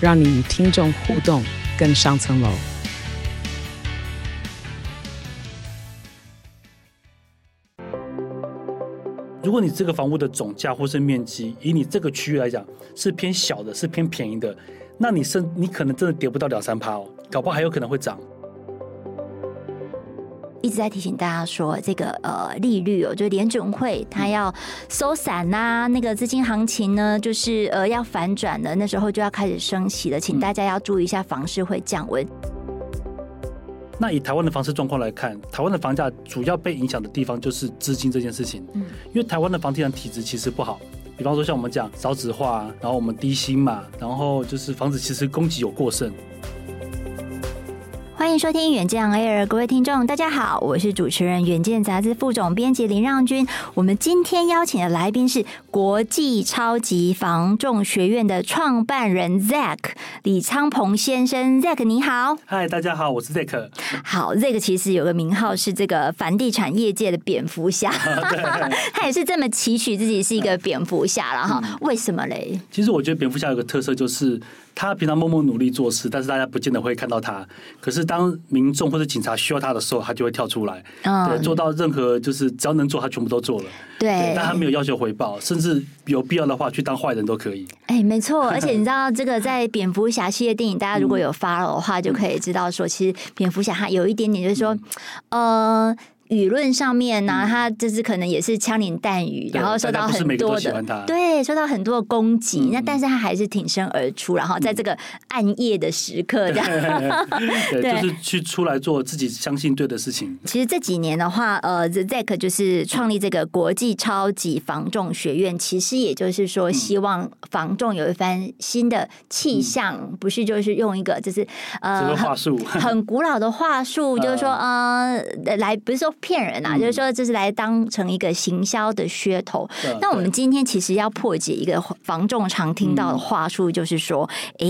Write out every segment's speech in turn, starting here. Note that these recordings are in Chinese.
让你与听众互动更上层楼。如果你这个房屋的总价或是面积，以你这个区域来讲是偏小的，是偏便宜的，那你是你可能真的跌不到两三趴哦，搞不好还有可能会涨。一直在提醒大家说，这个呃利率哦，就联准会它要收伞呐、啊，那个资金行情呢，就是呃要反转了，那时候就要开始升息了，请大家要注意一下房市会降温。那以台湾的房市状况来看，台湾的房价主要被影响的地方就是资金这件事情，嗯，因为台湾的房地产体质其实不好，比方说像我们讲少子化，然后我们低薪嘛，然后就是房子其实供给有过剩。欢迎收听远见 Air，各位听众，大家好，我是主持人远见杂志副总编辑林让君。我们今天邀请的来宾是国际超级防重学院的创办人 Zack 李昌鹏先生，Zack 你好。嗨，大家好，我是 Zack。好，Zack 其实有个名号是这个房地产业界的蝙蝠侠，他也是这么期许自己是一个蝙蝠侠了哈。为什么嘞？其实我觉得蝙蝠侠有个特色就是。他平常默默努力做事，但是大家不见得会看到他。可是当民众或者警察需要他的时候，他就会跳出来，嗯、对，做到任何就是只要能做，他全部都做了。对，对，但他没有要求回报，甚至有必要的话去当坏人都可以。哎、欸，没错，而且你知道这个在蝙蝠侠系列电影，大家如果有 follow 的话，就可以知道说，其实蝙蝠侠他有一点点就是说，呃。舆论上面呢、啊，他就是可能也是枪林弹雨，然后受到很多的对，受到很多的攻击。嗯、那但是他还是挺身而出，然后在这个暗夜的时刻，这样。对，就是去出来做自己相信对的事情。其实这几年的话，呃，Zack 就是创立这个国际超级防重学院，其实也就是说，希望防重有一番新的气象，嗯、不是就是用一个就是呃话术。很古老的话术，就是说呃来不是说。骗人啊！就是说，这是来当成一个行销的噱头。那我们今天其实要破解一个房仲常听到的话术，就是说，哎，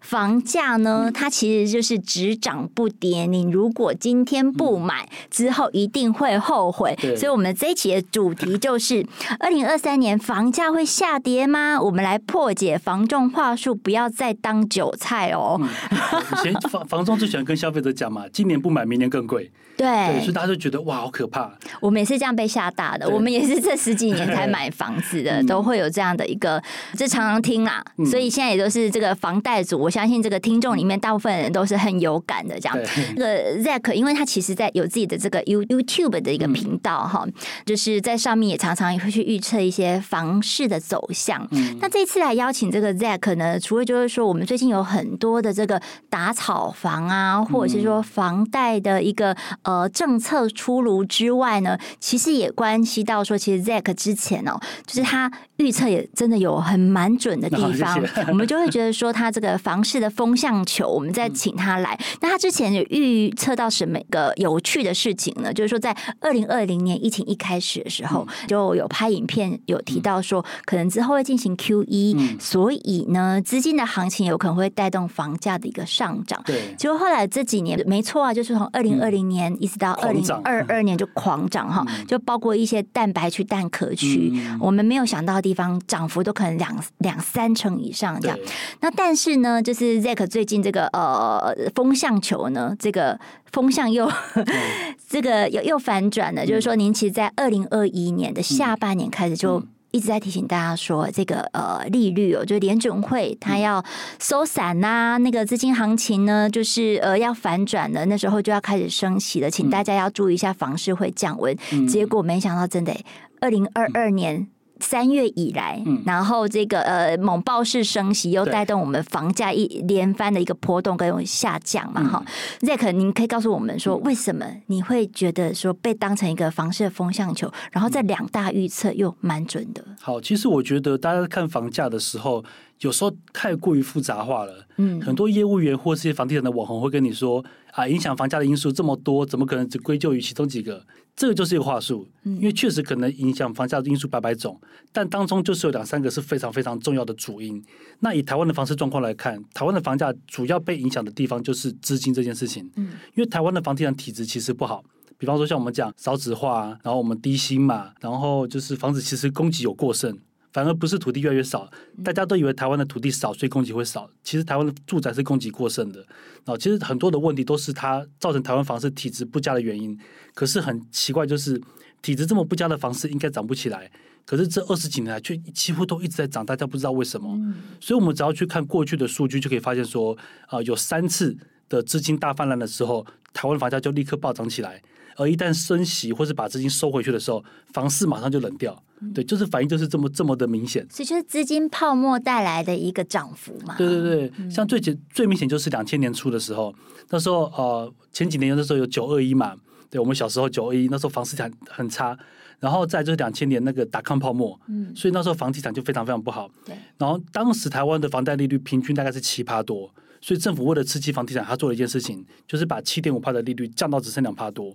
房价呢，它其实就是只涨不跌。你如果今天不买，之后一定会后悔。所以，我们这一期的主题就是：二零二三年房价会下跌吗？我们来破解房仲话术，不要再当韭菜哦。以前房房仲最喜欢跟消费者讲嘛，今年不买，明年更贵。对，对，所以大家就觉得哇，好可怕！我们也是这样被吓大的。我们也是这十几年才买房子的，都会有这样的一个，这常常听啦。所以现在也都是这个房贷族，我相信这个听众里面大部分人都是很有感的。这样，这个 Zack，因为他其实在有自己的这个 You YouTube 的一个频道哈，就是在上面也常常也会去预测一些房市的走向。那这次来邀请这个 Zack 呢，除了就是说我们最近有很多的这个打草房啊，或者是说房贷的一个。呃，政策出炉之外呢，其实也关系到说，其实 Zack 之前哦，就是他预测也真的有很蛮准的地方，我们就会觉得说他这个房市的风向球，我们再请他来。嗯、那他之前有预测到什么个有趣的事情呢？就是说，在二零二零年疫情一开始的时候，嗯、就有拍影片有提到说，可能之后会进行 QE，、嗯、所以呢，资金的行情有可能会带动房价的一个上涨。对，结果后来这几年没错啊，就是从二零二零年。一直到二零二二年就狂涨哈，就包括一些蛋白区、蛋壳区，我们没有想到的地方，涨幅都可能两两三成以上这样。那但是呢，就是 Zack 最近这个呃风向球呢，这个风向又 这个又又反转了，就是说，您其实，在二零二一年的下半年开始就。一直在提醒大家说，这个呃利率哦，就联准会它要收伞呐、啊，那个资金行情呢，就是呃要反转了，那时候就要开始升息了，请大家要注意一下房市会降温。结果没想到，真的，二零二二年。三月以来，然后这个呃猛爆式升息，又带动我们房价一连番的一个波动跟下降嘛，哈、嗯。Zack，您可以告诉我们说，为什么你会觉得说被当成一个房市的风向球？然后在两大预测又蛮准的。好，其实我觉得大家看房价的时候。有时候太过于复杂化了。嗯，很多业务员或是些房地产的网红会跟你说啊，影响房价的因素这么多，怎么可能只归咎于其中几个？这个就是一个话术，因为确实可能影响房价的因素百百种，但当中就是有两三个是非常非常重要的主因。那以台湾的房市状况来看，台湾的房价主要被影响的地方就是资金这件事情。嗯，因为台湾的房地产体制其实不好，比方说像我们讲少子化，然后我们低薪嘛，然后就是房子其实供给有过剩。反而不是土地越来越少，大家都以为台湾的土地少，所以供给会少。其实台湾的住宅是供给过剩的。哦，其实很多的问题都是它造成台湾房市体质不佳的原因。可是很奇怪，就是体质这么不佳的房市应该涨不起来，可是这二十几年来却几乎都一直在涨，大家不知道为什么。所以我们只要去看过去的数据，就可以发现说，啊，有三次的资金大泛滥的时候，台湾房价就立刻暴涨起来。而一旦升息或是把资金收回去的时候，房市马上就冷掉。对，就是反应就是这么这么的明显。所以就是资金泡沫带来的一个涨幅嘛。对对对，像最简最明显就是两千年初的时候，那时候呃前几年那时候有九二一嘛，对我们小时候九二一那时候房市很很差，然后再就是两千年那个达康泡沫，嗯，所以那时候房地产就非常非常不好。对，然后当时台湾的房贷利率平均大概是七趴多。所以政府为了刺激房地产，他做了一件事情，就是把七点五帕的利率降到只剩两帕多。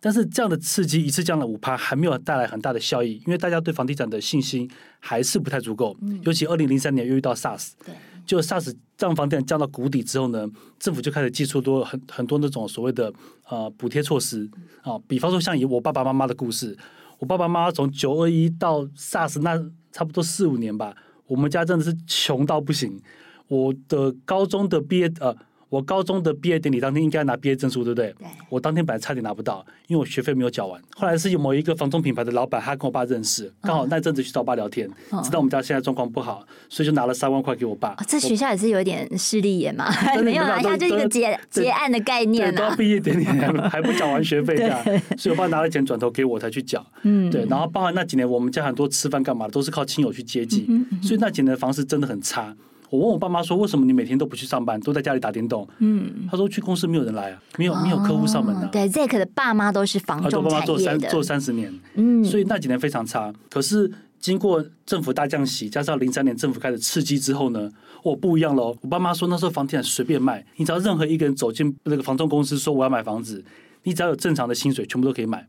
但是这样的刺激一次降了五趴，还没有带来很大的效益，因为大家对房地产的信心还是不太足够。尤其二零零三年又遇到 SARS，就 SARS 让房地产降到谷底之后呢，政府就开始寄出多很很多那种所谓的呃补贴措施啊，比方说像以我爸爸妈妈的故事，我爸爸妈妈从九二一到 SARS 那差不多四五年吧，我们家真的是穷到不行。我的高中的毕业呃。我高中的毕业典礼当天应该拿毕业证书，对不对？对。我当天本来差点拿不到，因为我学费没有缴完。后来是有某一个房中品牌的老板，他跟我爸认识，刚好那阵子去找我爸聊天，知道我们家现在状况不好，所以就拿了三万块给我爸。这学校也是有点势利眼嘛？没有啊，他就一个结结案的概念啊。毕业典礼还不缴完学费，这样，所以我爸拿了钱转头给我才去缴。嗯，对。然后包含那几年我们家很多吃饭干嘛的都是靠亲友去接济，所以那几年的房市真的很差。我问我爸妈说：“为什么你每天都不去上班，都在家里打电动？”嗯，他说：“去公司没有人来啊，没有没有客户上门的、啊。哦”对，Zack 的爸妈都是房仲产业的，做三做三十年，嗯，所以那几年非常差。可是经过政府大降息，加上零三年政府开始刺激之后呢，我、哦、不一样喽。我爸妈说那时候房地产随便卖，你只要任何一个人走进那个房仲公司说我要买房子，你只要有正常的薪水，全部都可以买。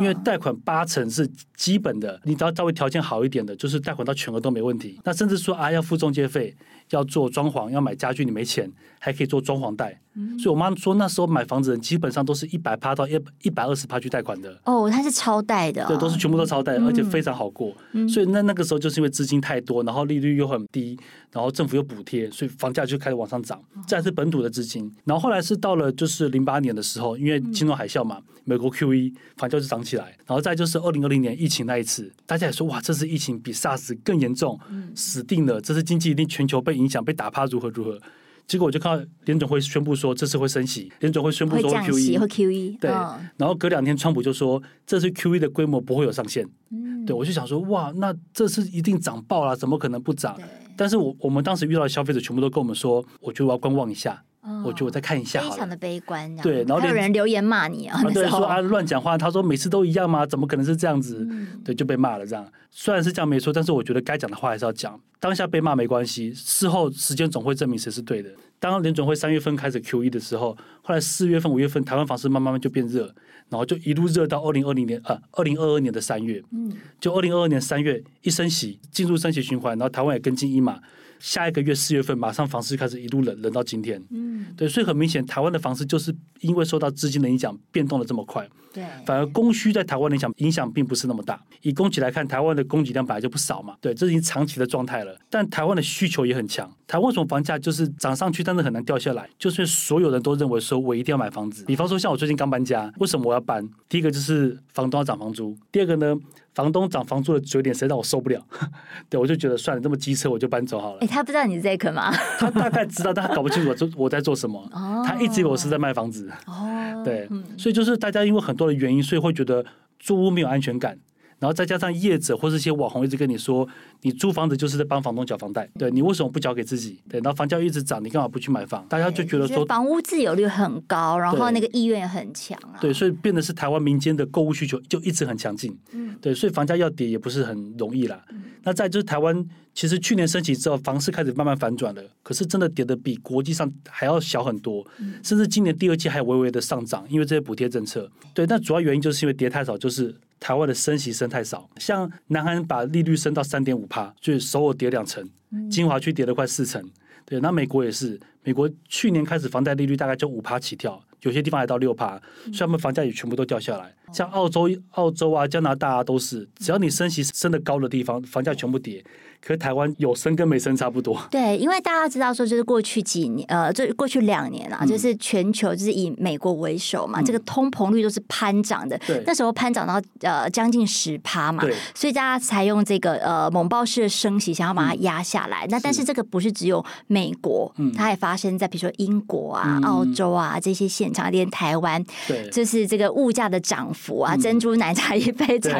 因为贷款八成是基本的，你只要稍微条件好一点的，就是贷款到全额都没问题。那甚至说啊，要付中介费，要做装潢，要买家具，你没钱还可以做装潢贷。所以我妈说那时候买房子人基本上都是一百趴到一一百二十趴去贷款的。哦，它是超贷的、哦，对，都是全部都超贷，而且非常好过。所以那那个时候就是因为资金太多，然后利率又很低，然后政府又补贴，所以房价就开始往上涨。这还是本土的资金。然后后来是到了就是零八年的时候，因为金融海啸嘛，美国 QE 房价就涨起来。然后再就是二零二零年疫情那一次，大家也说哇，这次疫情比 SARS 更严重，死定了，这次经济一定全球被影响，被打趴如何如何。结果我就看到联总会宣布说这次会升息，联总会宣布说会 QE，会 QE，对。然后隔两天，川普就说这次 QE 的规模不会有上限。嗯，对，我就想说哇，那这次一定涨爆了，怎么可能不涨？但是我我们当时遇到的消费者全部都跟我们说，我觉得我要观望一下。我觉得我再看一下，非常的悲观。对，然后还有人留言骂你啊，对，说啊乱讲话。他说每次都一样吗？怎么可能是这样子？对，就被骂了这样。虽然是这样没错，但是我觉得该讲的话还是要讲。当下被骂没关系，事后时间总会证明谁是对的。当联准会三月份开始 QE 的时候，后来四月份、五月份，台湾房市慢慢就变热，然后就一路热到二零二零年啊，二零二二年的三月。嗯，就二零二二年三月一升息，进入升息循环，然后台湾也跟进一码。下一个月四月份，马上房市开始一路冷，冷到今天。嗯，对，所以很明显，台湾的房市就是因为受到资金的影响，变动的这么快。对，反而供需在台湾的影响影响并不是那么大。以供给来看，台湾的供给量本来就不少嘛。对，这是已经长期的状态了。但台湾的需求也很强。台湾为什么房价就是涨上去，但是很难掉下来？就是所有人都认为说我一定要买房子。比方说，像我最近刚搬家，为什么我要搬？第一个就是房东要涨房租，第二个呢？房东涨房租的嘴脸，实在让我受不了。对，我就觉得算了，这么机车我就搬走好了。哎、欸，他不知道你是 Zack 吗？他大概知道，但他搞不清楚我做我在做什么。哦、他一直以为我是在卖房子。哦，对，嗯、所以就是大家因为很多的原因，所以会觉得租屋没有安全感。然后再加上业者或是一些网红一直跟你说，你租房子就是在帮房东缴房贷，对，你为什么不缴给自己？对，然后房价一直涨，你干嘛不去买房？大家就觉得说房屋自有率很高，然后那个意愿也很强啊。对，所以变得是台湾民间的购物需求就一直很强劲。嗯，对，所以房价要跌也不是很容易啦。嗯、那再就是台湾。其实去年升息之后，房市开始慢慢反转了。可是真的跌的比国际上还要小很多，甚至今年第二季还有微微的上涨，因为这些补贴政策。对，但主要原因就是因为跌太少，就是台湾的升息升太少。像南韩把利率升到三点五帕，就是首尔跌两成，金华区跌了快四成。对，那美国也是，美国去年开始房贷利率大概就五趴起跳，有些地方还到六趴，所以他们房价也全部都掉下来。像澳洲、澳洲啊、加拿大啊，都是，只要你升息升的高的地方，房价全部跌。可是台湾有升跟没升差不多。对，因为大家知道说，就是过去几年，呃，就过去两年啊，嗯、就是全球就是以美国为首嘛，嗯、这个通膨率都是攀涨的。对，那时候攀涨到呃将近十趴嘛。对。所以大家才用这个呃猛爆式的升息，想要把它压下来。嗯、那但是这个不是只有美国，嗯，它也发生在比如说英国啊、嗯、澳洲啊这些现场，连台湾，对，就是这个物价的涨幅啊，嗯、珍珠奶茶一杯涨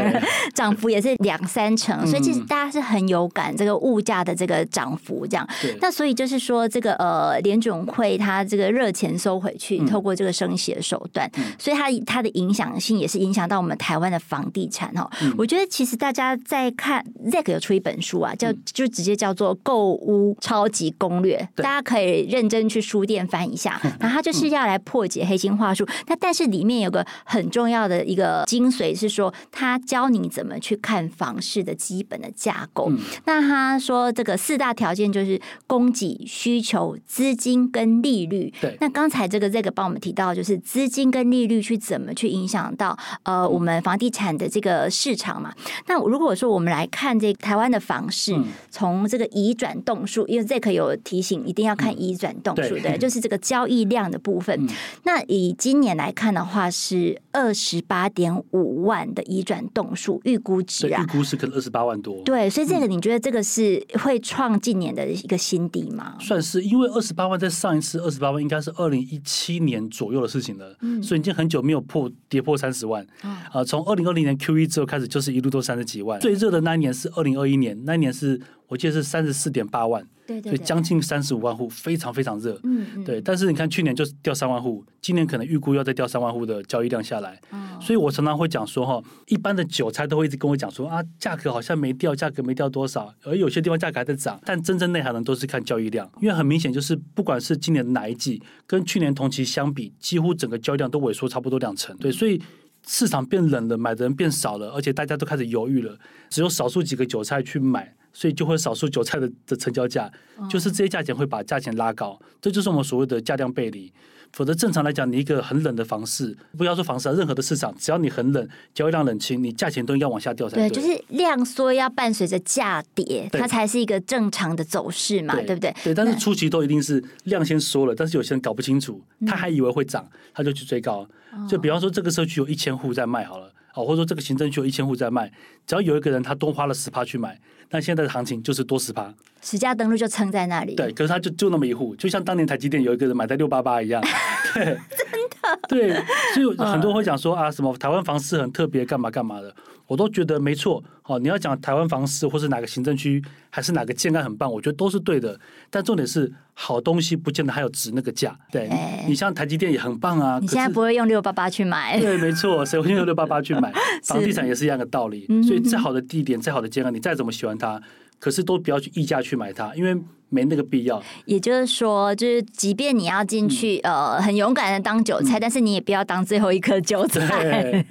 涨幅也是两三成，嗯、所以其实大家是很有感。这个物价的这个涨幅，这样，那所以就是说，这个呃，联准会它这个热钱收回去，嗯、透过这个升息的手段，嗯、所以它它的影响性也是影响到我们台湾的房地产哈。嗯、我觉得其实大家在看 Zack 有出一本书啊，叫就直接叫做《购物超级攻略》，嗯、大家可以认真去书店翻一下。然后它就是要来破解黑心话术，那、嗯、但是里面有个很重要的一个精髓是说，他教你怎么去看房市的基本的架构。嗯、那他说：“这个四大条件就是供给、需求、资金跟利率。对，那刚才这个这个帮我们提到，就是资金跟利率去怎么去影响到呃我们房地产的这个市场嘛？那如果说我们来看这台湾的房市，从这个移转栋数，因为这可有提醒，一定要看移转栋数，对，就是这个交易量的部分。那以今年来看的话，是二十八点五万的移转栋数预估值啊，预估是可能二十八万多。对，所以这个你觉得这个是？会创近年的一个新低吗？算是，因为二十八万在上一次二十八万应该是二零一七年左右的事情了，嗯，所以已经很久没有破跌破三十万。啊，从二零二零年 Q 一之后开始，就是一路都三十几万。最热的那一年是二零二一年，那一年是。我记得是三十四点八万，对对，所以将近三十五万户，非常非常热。嗯嗯，对。但是你看，去年就是掉三万户，今年可能预估要再掉三万户的交易量下来。哦，所以我常常会讲说，哈，一般的韭菜都会一直跟我讲说啊，价格好像没掉，价格没掉多少，而有些地方价格还在涨。但真正内行人都是看交易量，因为很明显就是，不管是今年的哪一季，跟去年同期相比，几乎整个交易量都萎缩差不多两成。对，所以市场变冷了，买的人变少了，而且大家都开始犹豫了，只有少数几个韭菜去买。所以就会少数韭菜的的成交价，就是这些价钱会把价钱拉高，这就是我们所谓的价量背离。否则正常来讲，你一个很冷的房市，不要说房市啊，任何的市场，只要你很冷，交易量冷清，你价钱都应该往下掉才对。对，就是量缩要伴随着价跌，它才是一个正常的走势嘛，对，对不对？对，但是初期都一定是量先缩了，但是有些人搞不清楚，他还以为会涨，他就去追高。就比方说，这个社区有一千户在卖好了。哦，或者说这个行政区有一千户在卖，只要有一个人他多花了十趴去买，那现在的行情就是多十趴，十家登录就撑在那里。对，可是他就就那么一户，就像当年台积电有一个人买在六八八一样。对，真的。对，所以很多人会讲说啊，什么台湾房市很特别，干嘛干嘛的。我都觉得没错，哦，你要讲台湾房市，或是哪个行政区，还是哪个建案很棒，我觉得都是对的。但重点是，好东西不见得还有值那个价。对，欸、你像台积电也很棒啊。你现在不会用六八八去买？对，没错，谁会用六八八去买？房地产也是一样的道理。所以再好的地点，再好的建案，你再怎么喜欢它。可是都不要去溢价去买它，因为没那个必要。也就是说，就是即便你要进去，嗯、呃，很勇敢的当韭菜，嗯、但是你也不要当最后一颗韭菜。对，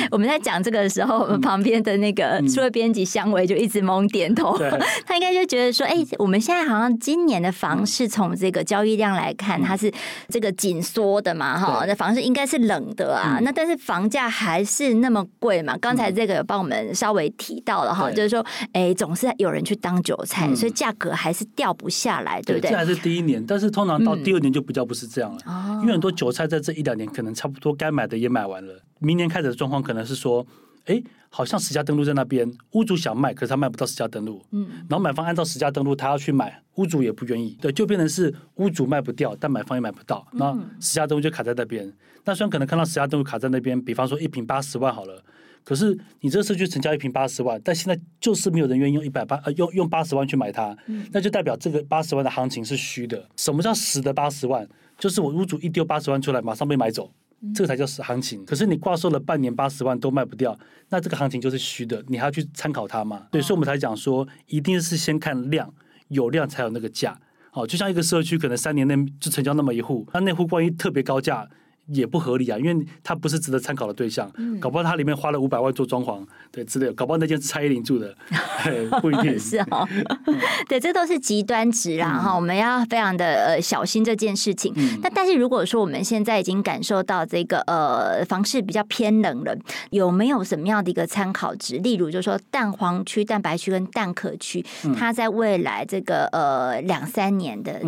我们在讲这个的时候，我们旁边的那个除了编辑香维就一直猛点头。嗯、他应该就觉得说，哎、欸，我们现在好像今年的房市从这个交易量来看，它是这个紧缩的嘛，哈，那房市应该是冷的啊。嗯、那但是房价还是那么贵嘛？刚才这个有帮我们稍微提到了哈，嗯、就是说，哎，总是有人去当韭菜，嗯、所以价格还是掉不下来，对不对？这还是第一年，但是通常到第二年就比较不是这样了。嗯、因为很多韭菜在这一两年可能差不多该买的也买完了，明年开始的状况可能是说，哎，好像实价登录在那边，屋主想卖，可是他卖不到实价登录，嗯，然后买方按照实价登录，他要去买，屋主也不愿意，对，就变成是屋主卖不掉，但买方也买不到，那实价登录就卡在那边。那虽然可能看到实价登录卡在那边，比方说一平八十万好了。可是你这个社区成交一瓶八十万，但现在就是没有人愿意用一百八呃用用八十万去买它，那就代表这个八十万的行情是虚的。什么叫实的八十万？就是我屋主一丢八十万出来，马上被买走，这个才叫实行情。可是你挂售了半年八十万都卖不掉，那这个行情就是虚的，你还要去参考它吗？对，所以我们才讲说，一定是先看量，有量才有那个价。好，就像一个社区，可能三年内就成交那么一户，那那户万一特别高价。也不合理啊，因为它不是值得参考的对象。嗯、搞不好它里面花了五百万做装潢，对之类的。搞不好那间是蔡依林住的，不一定。是哦，对，这都是极端值啦哈，嗯、我们要非常的呃小心这件事情。那、嗯、但是如果说我们现在已经感受到这个呃房市比较偏冷了，有没有什么样的一个参考值？例如，就是说蛋黄区、蛋白区跟蛋壳区，嗯、它在未来这个呃两三年的。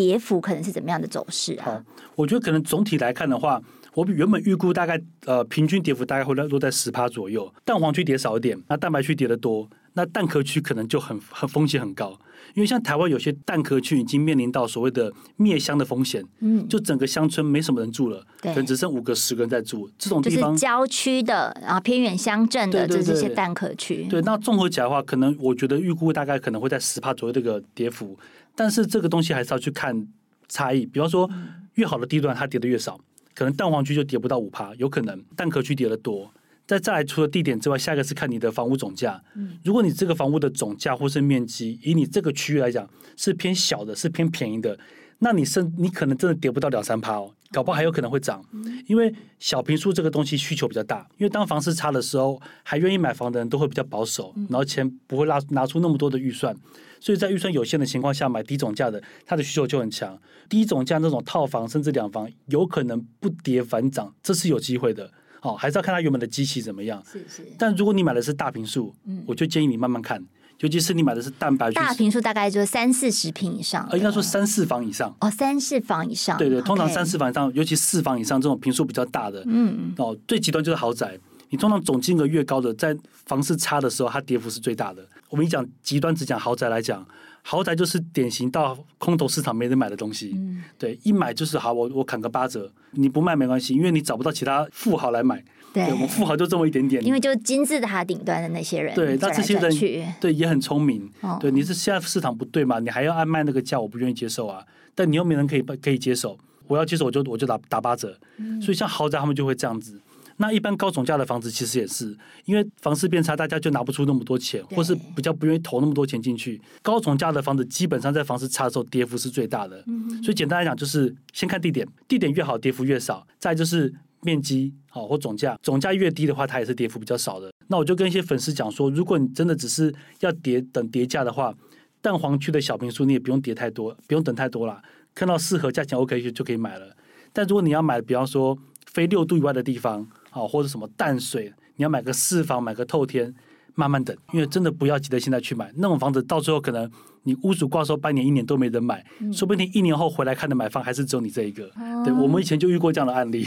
嗯跌幅可能是怎么样的走势啊？好，我觉得可能总体来看的话，我比原本预估大概呃平均跌幅大概会落在十趴左右。蛋黄区跌少一点，那蛋白区跌的多，那蛋壳区可能就很很风险很高，因为像台湾有些蛋壳区已经面临到所谓的灭乡的风险，嗯，就整个乡村没什么人住了，可能只剩五个十个人在住，这种地方就是郊区的然后偏远乡镇的，就这些蛋壳区。对，那综合起来的话，可能我觉得预估大概可能会在十趴左右这个跌幅。但是这个东西还是要去看差异，比方说越好的地段它跌的越少，可能蛋黄区就跌不到五趴，有可能蛋壳区跌的多。再再来，除了地点之外，下一个是看你的房屋总价。如果你这个房屋的总价或是面积，以你这个区域来讲是偏小的，是偏便宜的，那你是你可能真的跌不到两三趴哦，搞不好还有可能会涨，因为小平数这个东西需求比较大，因为当房市差的时候，还愿意买房的人都会比较保守，然后钱不会拿拿出那么多的预算。所以在预算有限的情况下买低总价的，它的需求就很强。低总价那种套房甚至两房，有可能不跌反涨，这是有机会的。好，还是要看它原本的机器怎么样。是是。但如果你买的是大平数，嗯，我就建议你慢慢看，尤其是你买的是蛋白。大平数大概就是三四十平以上。呃，应该说三四房以上。哦，三四房以上。对对，通常三四房以上，尤其四房以上这种平数比较大的，嗯嗯。哦，最极端就是豪宅。你通常总金额越高的，在房市差的时候，它跌幅是最大的。我们一讲极端，只讲豪宅来讲，豪宅就是典型到空头市场没人买的东西。嗯、对，一买就是好，我我砍个八折，你不卖没关系，因为你找不到其他富豪来买。对，对，我们富豪就这么一点点。因为就金字塔顶端的那些人，对，那这些人对也很聪明。哦、对，你是现在市场不对嘛？你还要按卖那个价，我不愿意接受啊。但你又没人可以可以接受，我要接受我就我就打打八折。嗯、所以像豪宅他们就会这样子。那一般高总价的房子其实也是，因为房市变差，大家就拿不出那么多钱，或是比较不愿意投那么多钱进去。高总价的房子基本上在房市差的时候，跌幅是最大的。嗯所以简单来讲，就是先看地点，地点越好，跌幅越少。再就是面积好或总价，总价越低的话，它也是跌幅比较少的。那我就跟一些粉丝讲说，如果你真的只是要叠等叠价的话，蛋黄区的小平数你也不用叠太多，不用等太多啦，看到适合价钱 OK 就就可以买了。但如果你要买，比方说非六度以外的地方。啊，或者什么淡水，你要买个四房，买个透天，慢慢等，因为真的不要急着现在去买那种房子，到最后可能。你屋主挂售半年一年都没人买，嗯、说不定一年后回来看的买方还是只有你这一个。哦、对，我们以前就遇过这样的案例。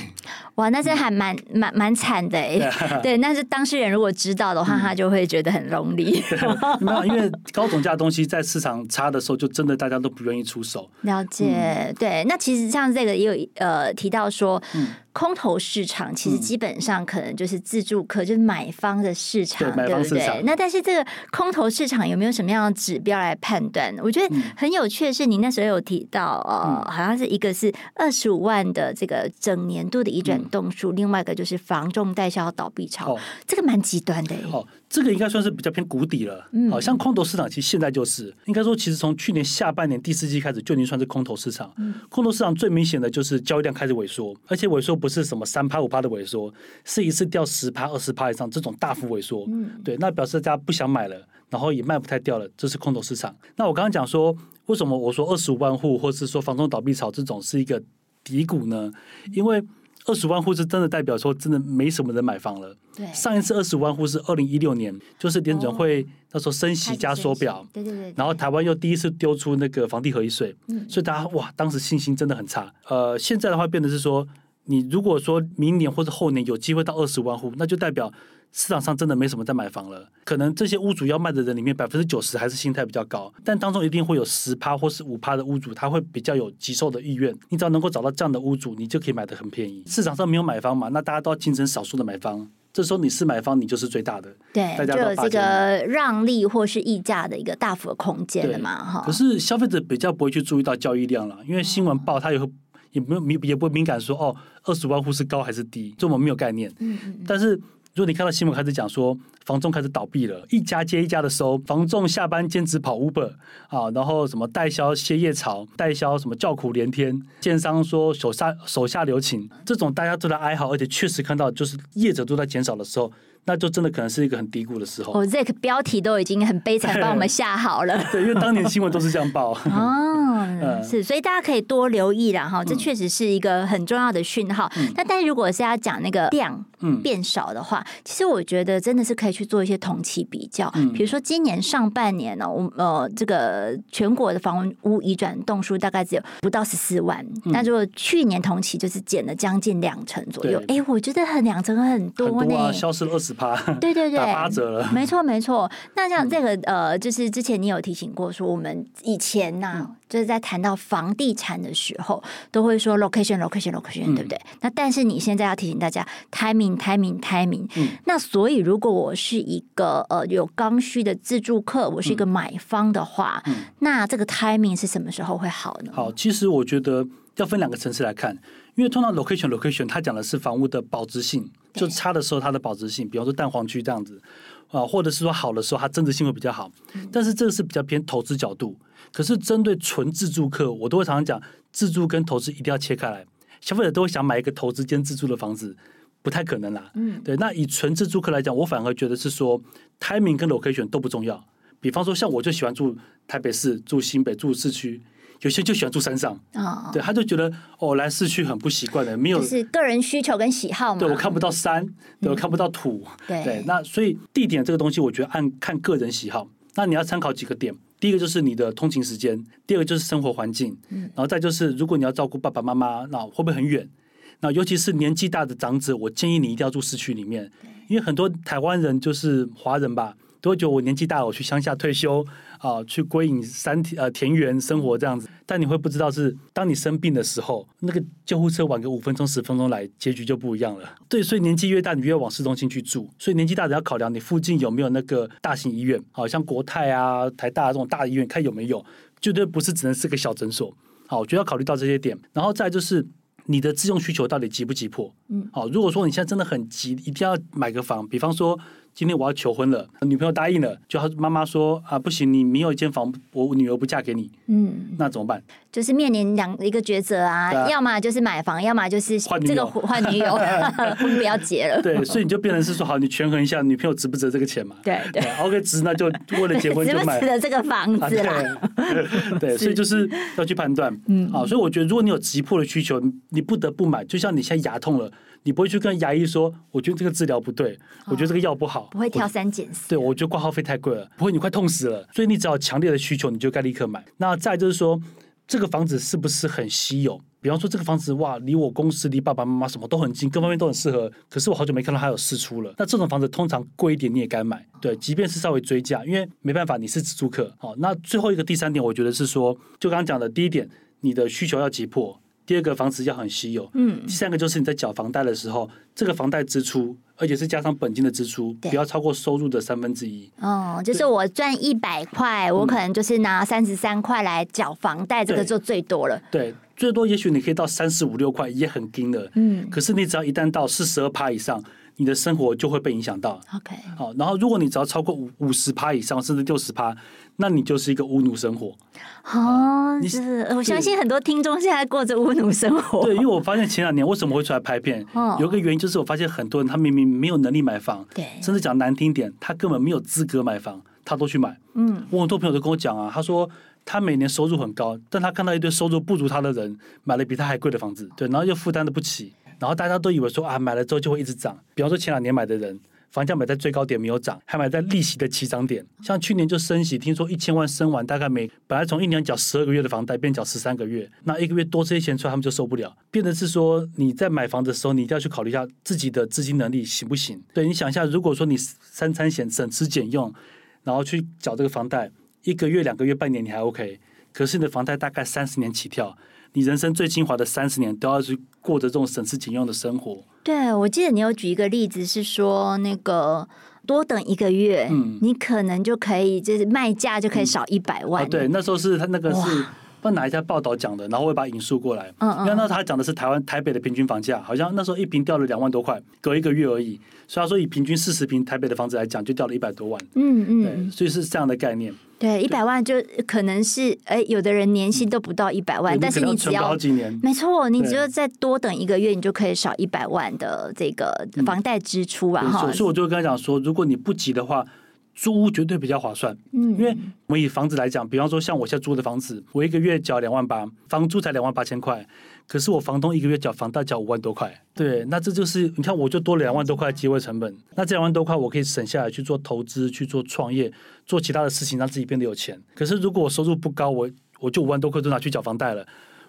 哇，那这还蛮蛮蛮惨的哎。对，对，那是当事人如果知道的话，嗯、他就会觉得很 lonely。没有，因为高总价的东西在市场差的时候，就真的大家都不愿意出手。了解，嗯、对。那其实像这个也有呃提到说，嗯、空头市场其实基本上可能就是自助客，就是买方的市场，对，对不对？那但是这个空头市场有没有什么样的指标来判？我觉得很有趣的是，你那时候有提到，呃，好像是一个是二十五万的这个整年度的移转动数，另外一个就是房仲代销倒闭潮，这个蛮极端的。哦，这个应该算是比较偏谷底了。嗯，好像空头市场其实现在就是应该说，其实从去年下半年第四季开始就已经算是空头市场。空头市场最明显的就是交易量开始萎缩，而且萎缩不是什么三趴五趴的萎缩，是一次掉十趴二十趴以上这种大幅萎缩。嗯，对，那表示大家不想买了。然后也卖不太掉了，这是空头市场。那我刚刚讲说，为什么我说二十五万户，或是说房东倒闭潮这种是一个底谷呢？因为二十万户是真的代表说真的没什么人买房了。对，上一次二十五万户是二零一六年，就是联准会那时候升息加缩表，对对对。然后台湾又第一次丢出那个房地合一税，嗯，所以大家哇，当时信心真的很差。呃，现在的话变得是说，你如果说明年或者后年有机会到二十万户，那就代表。市场上真的没什么在买房了，可能这些屋主要卖的人里面百分之九十还是心态比较高，但当中一定会有十趴或是五趴的屋主，他会比较有急售的意愿。你只要能够找到这样的屋主，你就可以买的很便宜。市场上没有买方嘛，那大家都要竞争少数的买方，这时候你是买方，你就是最大的，对，就有这个让利或是溢价的一个大幅的空间了嘛，哈。可是消费者比较不会去注意到交易量了，因为新闻报它也会也没有敏也不会敏感说哦，二十万户是高还是低，这我们没有概念。嗯嗯。但是如果你看到新闻开始讲说房仲开始倒闭了，一家接一家的收，房仲下班兼职跑 Uber 啊，然后什么代销歇业潮，代销什么叫苦连天，建商说手下手下留情，这种大家都在哀嚎，而且确实看到就是业者都在减少的时候。那就真的可能是一个很低谷的时候。哦，这个标题都已经很悲惨，帮我们下好了。对，因为当年新闻都是这样报。哦，是，所以大家可以多留意了哈，这确实是一个很重要的讯号。那但是如果是要讲那个量变少的话，其实我觉得真的是可以去做一些同期比较。比如说今年上半年呢，我呃这个全国的房屋移转栋数大概只有不到十四万，那如果去年同期就是减了将近两成左右。哎，我觉得很两成很多呢，消失了二十。对对对，打八折了。没错没错。那像这个呃，就是之前你有提醒过说，我们以前呐、就是在谈到房地产的时候，都会说 location location location，、嗯、对不对？那但是你现在要提醒大家 timing timing timing。嗯。那所以如果我是一个呃有刚需的自住客，我是一个买方的话，嗯、那这个 timing 是什么时候会好呢？好，其实我觉得要分两个层次来看，因为通常 location location 它讲的是房屋的保值性。就差的时候，它的保值性，比方说蛋黄区这样子啊，或者是说好的时候，它增值性会比较好。但是这个是比较偏投资角度。可是针对纯自住客，我都会常常讲，自住跟投资一定要切开来。消费者都会想买一个投资兼自住的房子，不太可能啦。嗯，对。那以纯自住客来讲，我反而觉得是说，timing 跟 location 都不重要。比方说，像我就喜欢住台北市、住新北、住市区。有些就喜欢住山上，哦、对，他就觉得哦，来市区很不习惯的，没有就是个人需求跟喜好嘛。对，我看不到山，对，我看不到土，嗯、对，那所以地点这个东西，我觉得按看个人喜好。那你要参考几个点，第一个就是你的通勤时间，第二个就是生活环境，嗯、然后再就是如果你要照顾爸爸妈妈，那会不会很远？那尤其是年纪大的长者，我建议你一定要住市区里面，对因为很多台湾人就是华人吧。多久？我年纪大了，我去乡下退休啊，去归隐山田呃田园生活这样子。但你会不知道是，当你生病的时候，那个救护车晚个五分钟十分钟来，结局就不一样了。对，所以年纪越大，你越往市中心去住。所以年纪大的要考量你附近有没有那个大型医院，好像国泰啊、台大这种大医院，看有没有，绝对不是只能是个小诊所。好，我觉得要考虑到这些点，然后再就是你的自用需求到底急不急迫？嗯，好，如果说你现在真的很急，一定要买个房，比方说。今天我要求婚了，女朋友答应了，就她妈妈说啊，不行，你没有一间房，我女儿不嫁给你。嗯，那怎么办？就是面临两一个抉择啊，啊要么就是买房，要么就是这个换女友，婚不要结了。对，所以你就变成是说，好，你权衡一下，女朋友值不值这个钱嘛？对对，对，OK，值那就为了结婚就 买。值不值得这个房子啦？啊、对，对，所以就是要去判断。嗯，好，所以我觉得，如果你有急迫的需求，你不得不买，就像你现在牙痛了。你不会去跟牙医说，我觉得这个治疗不对，我觉得这个药不好，不会挑三拣四。对，我觉得挂号费太贵了，不会，你快痛死了。所以你只要强烈的需求，你就该立刻买。那再就是说，这个房子是不是很稀有？比方说这个房子哇，离我公司、离爸爸妈妈什么都很近，各方面都很适合。可是我好久没看到它有释出了。那这种房子通常贵一点你也该买，对，即便是稍微追价，因为没办法，你是自住客。好，那最后一个第三点，我觉得是说，就刚刚讲的第一点，你的需求要急迫。第二个房子要很稀有，嗯，第三个就是你在缴房贷的时候，这个房贷支出，而且是加上本金的支出，不要超过收入的三分之一。哦，就是我赚一百块，我可能就是拿三十三块来缴房贷，这个就最多了。对，对，最多也许你可以到三十五六块，也很惊了。嗯，可是你只要一旦到四十二趴以上。你的生活就会被影响到。OK，好，然后如果你只要超过五五十趴以上，甚至六十趴，那你就是一个乌奴生活。哦，你是我相信很多听众现在过着乌奴生活。对，因为我发现前两年为什么会出来拍片，有一个原因就是我发现很多人他明明没有能力买房，对，甚至讲难听点，他根本没有资格买房，他都去买。嗯，我很多朋友都跟我讲啊，他说他每年收入很高，但他看到一堆收入不如他的人买了比他还贵的房子，对，然后又负担的不起。然后大家都以为说啊，买了之后就会一直涨。比方说前两年买的人，房价买在最高点没有涨，还买在利息的起涨点。像去年就升息，听说一千万升完，大概每本来从一年缴十二个月的房贷，变缴十三个月，那一个月多这些钱出来，他们就受不了。变成是说你在买房的时候，你一定要去考虑一下自己的资金能力行不行？对，你想一下，如果说你三餐省省吃俭用，然后去缴这个房贷，一个月、两个月、半年你还 OK，可是你的房贷大概三十年起跳。你人生最精华的三十年都要去过着这种省吃俭用的生活。对，我记得你有举一个例子，是说那个多等一个月，嗯，你可能就可以就是卖价就可以少一百万。对，那时候是他那个是。不知道哪一家报道讲的，然后我会把引述过来。嗯嗯。那他讲的是台湾台北的平均房价，好像那时候一平掉了两万多块，隔一个月而已。所以他说以平均四十平台北的房子来讲，就掉了一百多万。嗯嗯。对，所以是这样的概念。对，一百万就可能是哎，有的人年薪都不到一百万，但是你只要好几年，没错，你只要再多等一个月，你就可以少一百万的这个房贷支出啊。哈、嗯，所以我就跟他讲说，如果你不急的话。租屋绝对比较划算，嗯，因为我们以房子来讲，比方说像我现在租的房子，我一个月缴两万八，房租才两万八千块，可是我房东一个月缴房贷缴五万多块，对，那这就是你看我就多两万多块的机会成本，那这两万多块我可以省下来去做投资、去做创业、做其他的事情，让自己变得有钱。可是如果我收入不高，我我就五万多块都拿去缴房贷了，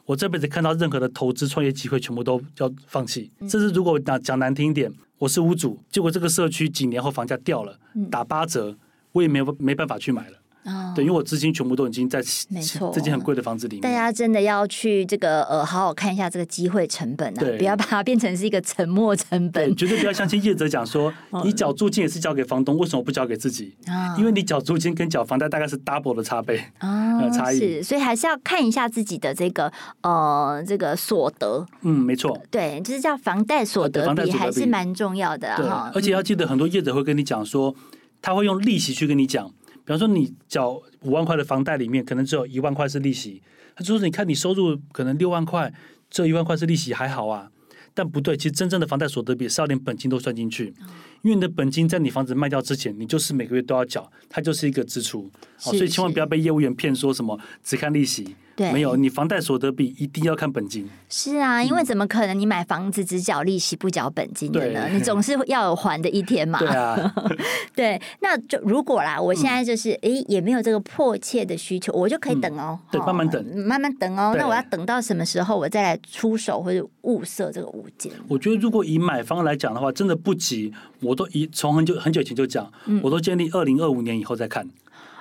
我这辈子看到任何的投资创业机会全部都要放弃。甚至如果讲讲难听一点。我是屋主，结果这个社区几年后房价掉了，打八折，我也没有没办法去买了。哦，对，因为我资金全部都已经在没错这间很贵的房子里面。大家真的要去这个呃，好好看一下这个机会成本啊，不要把它变成是一个沉没成本。绝对不要相信业者讲说，你缴租金也是交给房东，为什么不交给自己？哦，因为你缴租金跟缴房贷大概是 double 的差别哦，差异。是，所以还是要看一下自己的这个呃这个所得。嗯，没错。对，就是叫房贷所得比还是蛮重要的哈。而且要记得，很多业者会跟你讲说，他会用利息去跟你讲。比方说，你缴五万块的房贷里面，可能只有一万块是利息。他就说：“你看，你收入可能六万块，这一万块是利息，还好啊。”但不对，其实真正的房贷所得比是要连本金都算进去，因为你的本金在你房子卖掉之前，你就是每个月都要缴，它就是一个支出。所以千万不要被业务员骗说什么只看利息。对，没有，你房贷所得比一定要看本金。是啊，因为怎么可能你买房子只缴利息不缴本金的呢？你总是要有还的一天嘛。对啊，对，那就如果啦，我现在就是哎、嗯，也没有这个迫切的需求，我就可以等哦。嗯、对，慢慢等，慢慢等哦。那我要等到什么时候，我再来出手或者物色这个物件？我觉得如果以买方来讲的话，真的不急。我都以从很久很久以前就讲，我都建议二零二五年以后再看。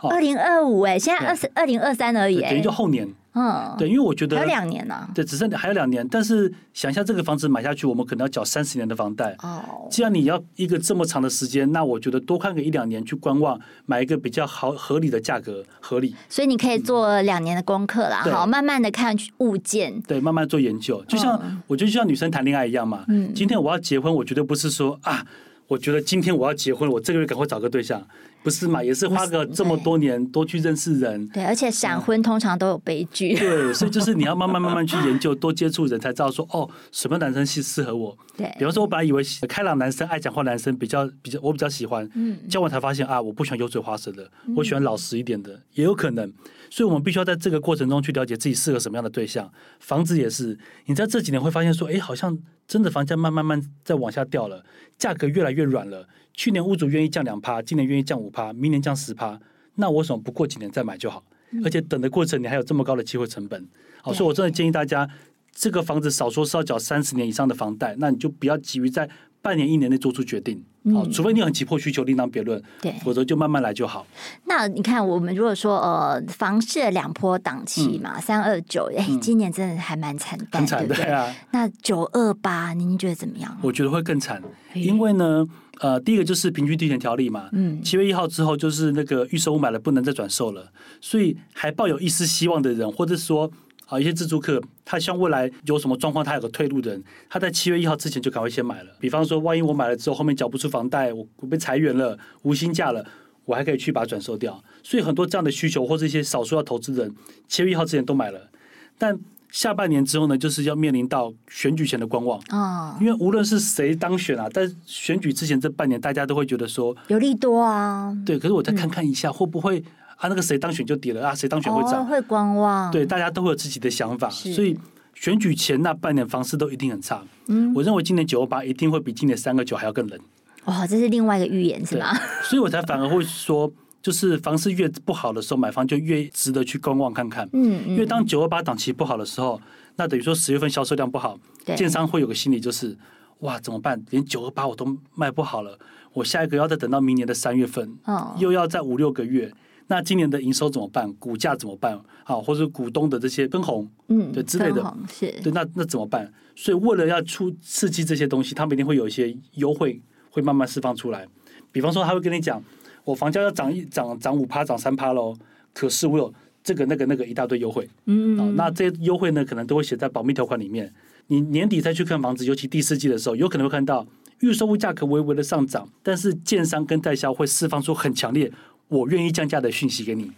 二零二五哎，现在二十二零二三而已，等于就后年。嗯，对，因为我觉得还有两年呢、啊。对，只剩还有两年。但是想一下，这个房子买下去，我们可能要缴三十年的房贷。哦，既然你要一个这么长的时间，那我觉得多看个一两年去观望，买一个比较好合理的价格，合理。所以你可以做两年的功课啦，好，慢慢的看物件。对，慢慢做研究。就像、嗯、我觉得就像女生谈恋爱一样嘛。嗯。今天我要结婚，我绝对不是说啊，我觉得今天我要结婚，我这个月赶快找个对象。不是嘛？也是花个这么多年多去认识人。对，而且闪婚通常都有悲剧。对，所以就是你要慢慢慢慢去研究，多接触人才知道说哦，什么男生是适合我。对，比方说，我本来以为开朗男生、爱讲话男生比较比较，我比较喜欢。嗯。交往才发现啊，我不喜欢油嘴滑舌的，我喜欢老实一点的，也有可能。所以我们必须要在这个过程中去了解自己适合什么样的对象。房子也是，你在这几年会发现说，哎，好像真的房价慢慢慢在往下掉了，价格越来越软了。去年屋主愿意降两趴，今年愿意降五趴，明年降十趴，那我为什么不过几年再买就好？嗯、而且等的过程你还有这么高的机会成本，好，所以我真的建议大家，这个房子少说是要缴三十年以上的房贷，那你就不要急于在半年一年内做出决定。好，除非你很急迫需求，另当别论。对，否则就慢慢来就好。那你看，我们如果说呃，房市两波档期嘛，三二九，哎，今年真的还蛮惨淡，对不对啊？那九二八，您觉得怎么样？我觉得会更惨，因为呢，呃，第一个就是平均地权条例嘛，嗯，七月一号之后就是那个预售屋买了不能再转售了，所以还抱有一丝希望的人，或者说。啊，一些自住客，他希望未来有什么状况，他有个退路的人，他在七月一号之前就赶快先买了。比方说，万一我买了之后，后面缴不出房贷，我我被裁员了，无薪假了，我还可以去把它转售掉。所以很多这样的需求，或者一些少数要投资的人，七月一号之前都买了。但下半年之后呢，就是要面临到选举前的观望啊。因为无论是谁当选啊，在选举之前这半年，大家都会觉得说有利多啊。对，可是我再看看一下，会不会？他、啊、那个谁当选就跌了啊，谁当选会涨？哦、会观望。对，大家都会有自己的想法，所以选举前那半年房市都一定很差。嗯，我认为今年九二八一定会比今年三个九还要更冷。哇，这是另外一个预言是吗？所以我才反而会说，就是房市越不好的时候，买房就越值得去观望看看。嗯，因为当九二八档期不好的时候，那等于说十月份销售量不好，建商会有个心理就是，哇，怎么办？连九二八我都卖不好了，我下一个要再等到明年的三月份，哦，又要再五六个月。那今年的营收怎么办？股价怎么办？好，或者股东的这些分红，嗯，对之类的，是对，那那怎么办？所以为了要出刺激这些东西，他们一定会有一些优惠，会慢慢释放出来。比方说，他会跟你讲，我房价要涨一涨涨五趴，涨三趴喽。可是我有这个那个那个一大堆优惠，嗯，啊，那这些优惠呢，可能都会写在保密条款里面。你年底再去看房子，尤其第四季的时候，有可能会看到预售物价格微微的上涨，但是建商跟代销会释放出很强烈“我愿意降价”的讯息给你。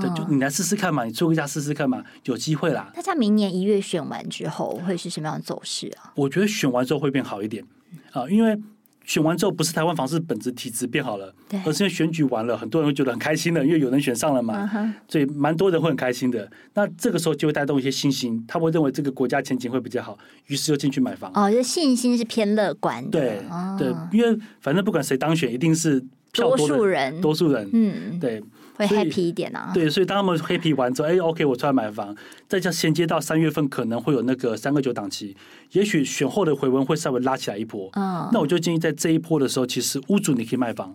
对，就你来试试看嘛，你出个价试试看嘛，有机会啦。那在明年一月选完之后，会是什么样的走势啊？我觉得选完之后会变好一点啊，因为。选完之后，不是台湾房市本质体质变好了，对而是因为选举完了，很多人会觉得很开心的，因为有人选上了嘛，uh. 所以蛮多人会很开心的。那这个时候就会带动一些信心，他会认为这个国家前景会比较好，于是就进去买房。哦，就信心是偏乐观的。对、哦、对，因为反正不管谁当选，一定是票多，多数人，多数人，嗯，对。会 happy 一点啊，对，所以当他们 happy 完之后，哎，OK，我出来买房，再加衔接到三月份可能会有那个三个九档期，也许选后的回温会稍微拉起来一波。嗯，那我就建议在这一波的时候，其实屋主你可以卖房，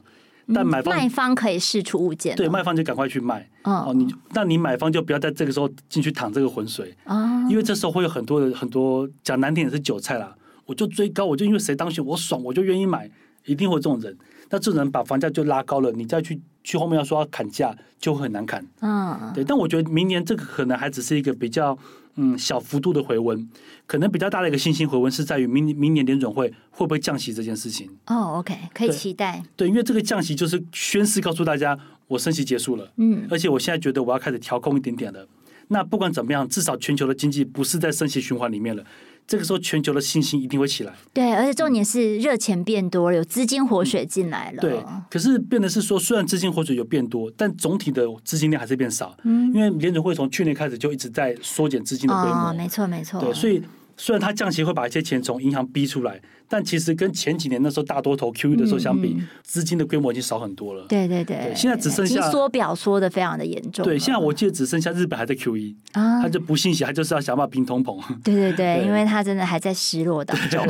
但买方、嗯、卖方可以试出物件，对，卖方就赶快去卖。哦，你那你买方就不要在这个时候进去淌这个浑水啊，因为这时候会有很多的很多讲难听也是韭菜啦，我就追高，我就因为谁当选我爽，我就愿意买，一定会有这种人。那这种人把房价就拉高了，你再去。去后面要说要砍价，就会很难砍。嗯，对。但我觉得明年这个可能还只是一个比较嗯小幅度的回温，可能比较大的一个信心回温是在于明明年联准会会不会降息这件事情。哦，OK，可以期待。对，因为这个降息就是宣示告诉大家，我升息结束了。嗯，而且我现在觉得我要开始调控一点点了。那不管怎么样，至少全球的经济不是在升息循环里面了。这个时候，全球的信心一定会起来。对，而且重点是热钱变多了，有资金活水进来了。对，可是变的是说，虽然资金活水有变多，但总体的资金量还是变少。嗯，因为联准会从去年开始就一直在缩减资金的规模。哦，没错，没错。对，所以。虽然它降息会把一些钱从银行逼出来，但其实跟前几年那时候大多头 QE 的时候相比，资、嗯、金的规模已经少很多了。对对对，对，现在只剩下缩表缩的非常的严重。对，现在我记得只剩下日本还在 QE 啊，他就不信邪，他就是要想办法拼通膨。对对对，对因为他真的还在失落当中。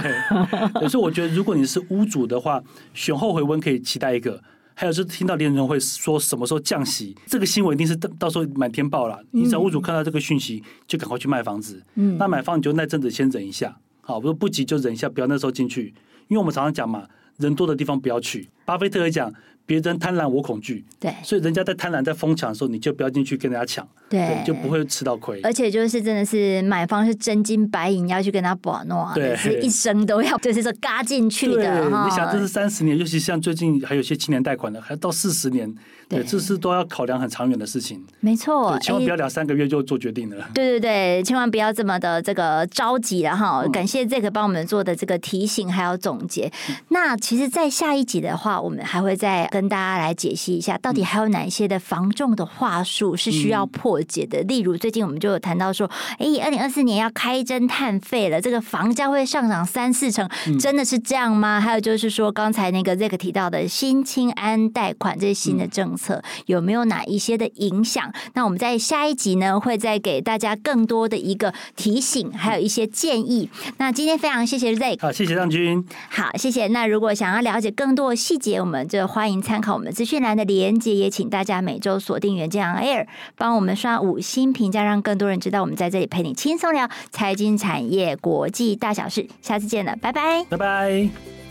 所以我觉得，如果你是屋主的话，选后回温可以期待一个。还有就是听到联准会说什么时候降息，这个新闻一定是到到时候满天报了。你只要屋主看到这个讯息，就赶快去卖房子。嗯，那买房你就那阵子先忍一下，好，不不急就忍一下，不要那时候进去，因为我们常常讲嘛，人多的地方不要去。巴菲特也讲。别人贪婪，我恐惧。对，所以人家在贪婪、在疯抢的时候，你就不要进去跟人家抢，对，就不会吃到亏。而且就是真的是买方是真金白银要去跟他把诺，对，是一生都要就是说嘎进去的。你想，这是三十年，尤其像最近还有些青年贷款的，还到四十年，对，这是都要考量很长远的事情。没错，千万不要两三个月就做决定了。对对对，千万不要这么的这个着急了哈。感谢这个帮我们做的这个提醒还有总结。那其实，在下一集的话，我们还会再跟大家来解。析一下，到底还有哪一些的防重的话术是需要破解的？嗯、例如，最近我们就有谈到说，哎，二零二四年要开征碳费了，这个房价会上涨三四成，真的是这样吗？嗯、还有就是说，刚才那个 Zack 提到的新青安贷款这些新的政策，嗯、有没有哪一些的影响？那我们在下一集呢，会再给大家更多的一个提醒，还有一些建议。那今天非常谢谢 Zack，好，谢谢张军，好，谢谢。那如果想要了解更多的细节，我们就欢迎参考我们资讯栏的连接，也请大家每周锁定远见 Air，帮我们刷五星评价，让更多人知道我们在这里陪你轻松聊财经产业国际大小事。下次见了，拜拜，拜拜。